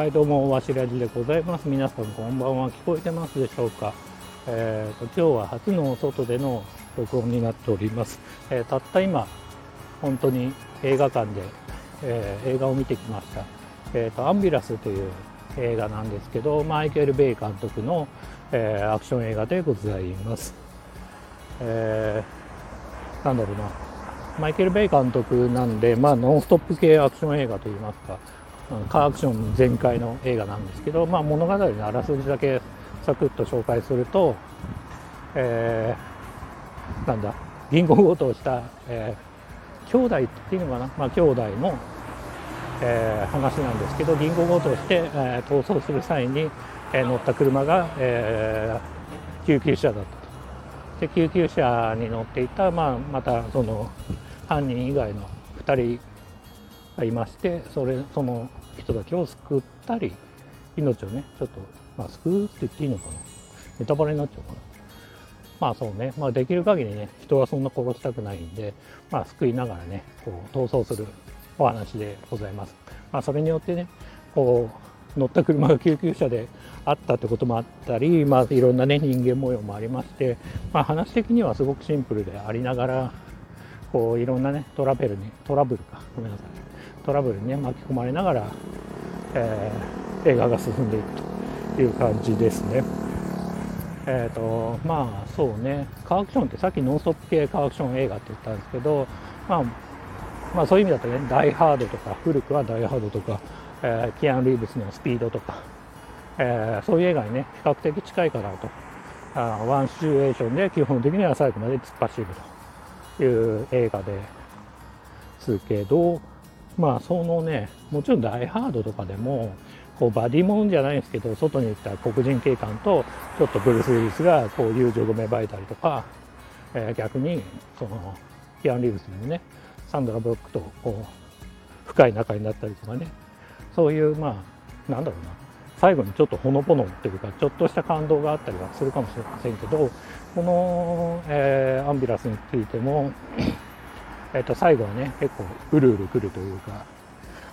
はいどうもわしらじでございます。皆さんこんばんは。聞こえてますでしょうか？えーと、今日は初の外での録音になっております、えー、たった今本当に映画館で、えー、映画を見てきました、えーと、アンビラスという映画なんですけどマイケル・ベイ監督の、えー、アクション映画でございます、えー、なんだろうな。マイケル・ベイ監督なんで、まあ、ノンストップ系アクション映画といいますか。カーアクション全開の映画なんですけど、まあ、物語のあらすじだけサクッと紹介すると、えー、なんだ銀行強盗をした、えー、兄弟っていうのかな、まあ、兄弟の、えー、話なんですけど銀行強盗して、えー、逃走する際に、えー、乗った車が、えー、救急車だったと。で救急車に乗っていた、まあ、またその犯人以外の2人がいましてそれその人たちを救ったり命をねちょっと、まあ、救うって言っていいのかな。ネタバレになっちゃうかな。まあそうね、まあ、できる限りね人はそんな殺したくないんで、まあ、救いながらねこう逃走するお話でございます、まあ、それによってねこう乗った車が救急車であったってこともあったり、まあ、いろんなね人間模様もありまして、まあ、話的にはすごくシンプルでありながらこういろんなねトラベルにトラブルか。ごめんなさい。トラブルにね巻き込まれながら、えー、映画が進んでいくという感じですね。えーとまあそうねカーアクションってさっきノンストップ系カーアクション映画って言ったんですけど、まあ、まあそういう意味だとねダイハードとか古くはダイハードとか、えー、キアン・リーブスのスピードとか、えー、そういう映画にね比較的近いかなとあワンシチュエーションで基本的には最後まで突っ走るという映画ですけどまあそのねもちろんダイハードとかでもこうバディモンじゃないんですけど外に行った黒人警官とちょっとブルース・ウィリスがこう友情が芽生えたりとか、えー、逆にそのキアン・リーブスにもねサンドラ・ブロックとこう深い仲になったりとかね。そういうまあなんだろうな。最後にちょっとほのぼのっていうかちょっとした感動があったりはするかもしれませんけどこの、えー、アンビラスについてもえっと、最後はね結構うるうるくるというか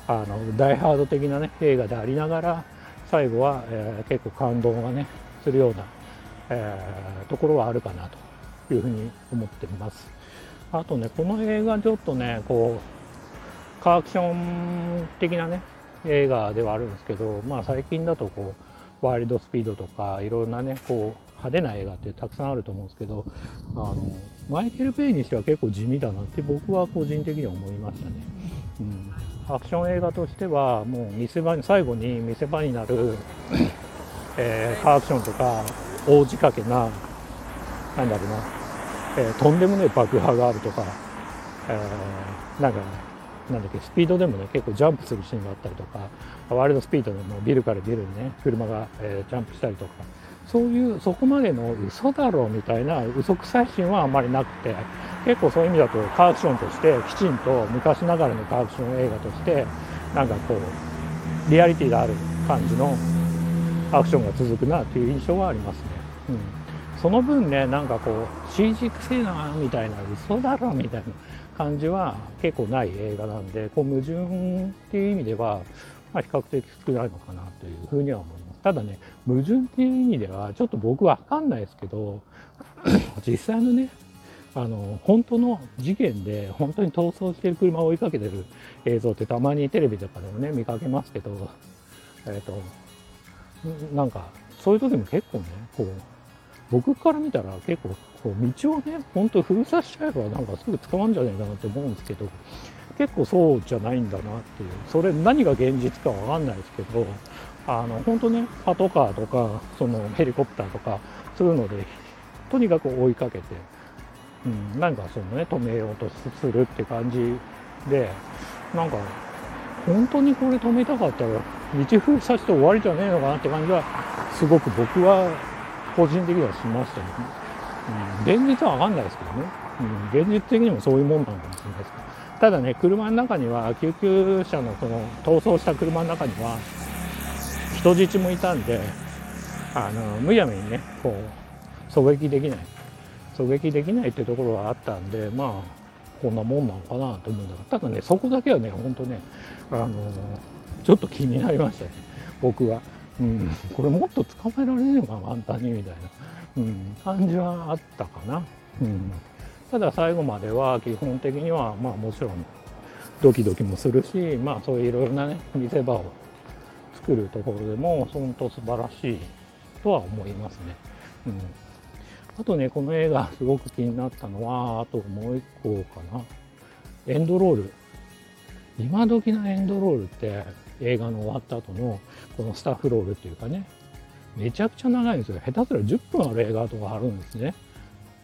あのダイハード的なね映画でありながら最後は、えー、結構感動がねするような、えー、ところはあるかなというふうに思っています。あとねこの映画ちょっとねこうカーアクション的なね映画ではあるんですけどまあ最近だとこうワイルドスピードとかいろんなねこう派手な映画ってたくさんあると思うんですけどあのマイケル・ペイにしては結構地味だなって僕は個人的には思いましたね。うん、アクション映画としてはもう見せ場に最後に見せ場になる、えー、カーアクションとか大仕掛けななんだろうな、えー、とんでもない爆破があるとか、えー、なんかなんだっけスピードでもね結構ジャンプするシーンがあったりとかワールドスピードでもビルからビルにね車が、えー、ジャンプしたりとかそういうそこまでの嘘だろうみたいな嘘くさいシーンはあんまりなくて結構そういう意味だとカーアクションとしてきちんと昔ながらのカーアクション映画としてなんかこうリアリティがある感じのアクションが続くなという印象はありますね。うん、その分ねなんかこう CG くせえなみたいな嘘だろみたいな感じは結構ない映画なんでこう矛盾っていう意味では、まあ、比較的少ないのかなというふうには思います。ただね、矛盾っていう意味では、ちょっと僕わかんないですけど、実際のね、あの、本当の事件で、本当に逃走してる車を追いかけてる映像ってたまにテレビとかでもね、見かけますけど、えっ、ー、と、なんか、そういう時も結構ね、こう、僕から見たら結構、こう、道をね、本当封鎖しちゃえばなんかすぐ捕まるんじゃないかなって思うんですけど、結構そうじゃないんだなっていう、それ何が現実かわかんないですけど、あの本当ねパトカーとかそのヘリコプターとかそういうのでとにかく追いかけて、うん、なんかそのね止めようとするって感じでなんか本当にこれ止めたかったら道封鎖して終わりじゃねえのかなって感じはすごく僕は個人的にはしましたね、うん、現実は分かんないですけどね、うん、現実的にもそういうもんなのかもしれないですけど。ただね車の中には救急車のその逃走した車の中には人質もいたんであのむやみにねこう狙撃できない。狙撃できないっていうところがあったんでまあこんなもんなのかなと思うんだけどただねそこだけはねほんとねあのちょっと気になりましたね。僕は。うん、これもっと捕まえられるのか簡単にみたいな、うん、感じはあったかな。うん。ただ最後までは基本的にはまあもちろんドキドキもするしまあそういういろいろなね見せ場を作るところでも本当素晴らしいとは思いますね。うん、あとねこの映画すごく気になったのはあともう一個かな。エンドロール。今時のエンドロールって映画の終わった後のこのスタッフロールっていうかねめちゃくちゃ長いんですよ。下手すら10分ある映画とかあるんですね。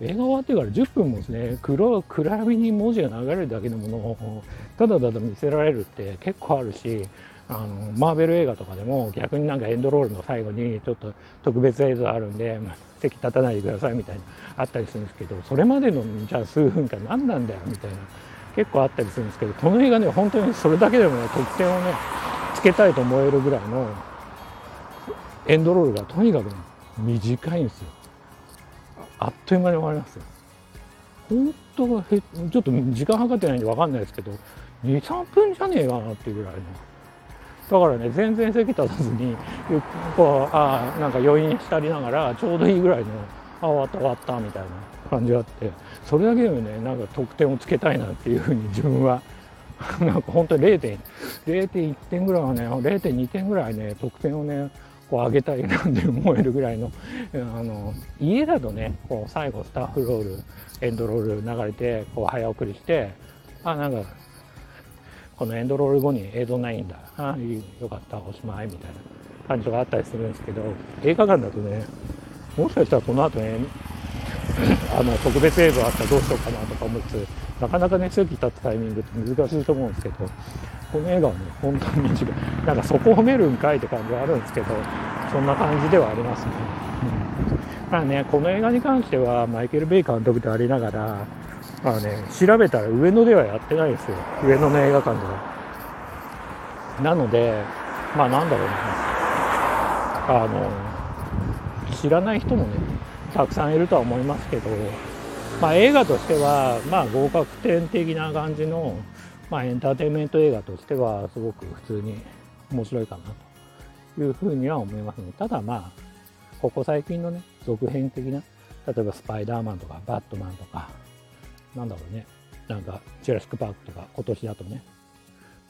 映画終わってから10分もですね黒暗闇に文字が流れるだけのものをただただ見せられるって結構あるしあのマーベル映画とかでも逆になんかエンドロールの最後にちょっと特別映像あるんで、まあ、席立たないでくださいみたいなあったりするんですけどそれまでのじゃあ数分間何なんだよみたいな結構あったりするんですけどこの映画ね本当にそれだけでもね得点をねつけたいと思えるぐらいのエンドロールがとにかく、短いんですよ。あっという間に終わりますよ。本当はちょっと時間計ってないんで分かんないですけど23分じゃねえかなっていうぐらいのだからね全然席立たずにこうあなんか余韻したりながらちょうどいいぐらいのあ終わった終わったみたいな感じがあってそれだけでもねなんか得点をつけたいなっていうふうに自分は。なんか本当に0.1点ぐらいはね0.2点ぐらいね得点をねこう上げたいなって思えるぐらいのあの家だとねこう最後スタッフロールエンドロール流れてこう早送りしてあなんかこのエンドロール後に映像ないんだあよかったおしまいみたいな感じがあったりするんですけど映画館だとねもしかしたらこの後ねあの特別映像あったらどうしようかなとか思ってなかなかね席立つタイミングって難しいと思うんですけどこの映画はね本当に短いなんかそこ褒めるんかいって感じはあるんですけどそんな感じではありますね、うん、まあねこの映画に関してはマイケル・ベイ監督でありながらあね、調べたら上野ではやってないですよ。上野の映画館では。なので、まあなんだろうな。あの、知らない人もね、たくさんいるとは思いますけど、まあ映画としては、まあ合格点的な感じの、まあエンターテインメント映画としては、すごく普通に面白いかなというふうには思いますね。ただまあ、ここ最近のね、続編的な、例えばスパイダーマンとかバットマンとか、なんだろうね、なんか、ジュラシック・パークとか、今年だとね、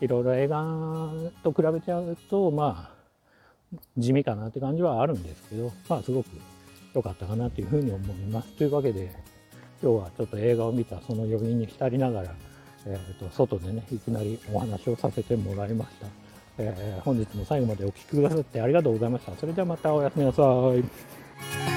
いろいろ映画と比べちゃうと、まあ、地味かなって感じはあるんですけど、まあ、すごく良かったかなというふうに思います。というわけで、今日はちょっと映画を見たその余韻に浸りながら、えーと、外でね、いきなりお話をさせてもらいました。えー、本日も最後までお聴きくださってありがとうございました。それではまたおやすみなさい。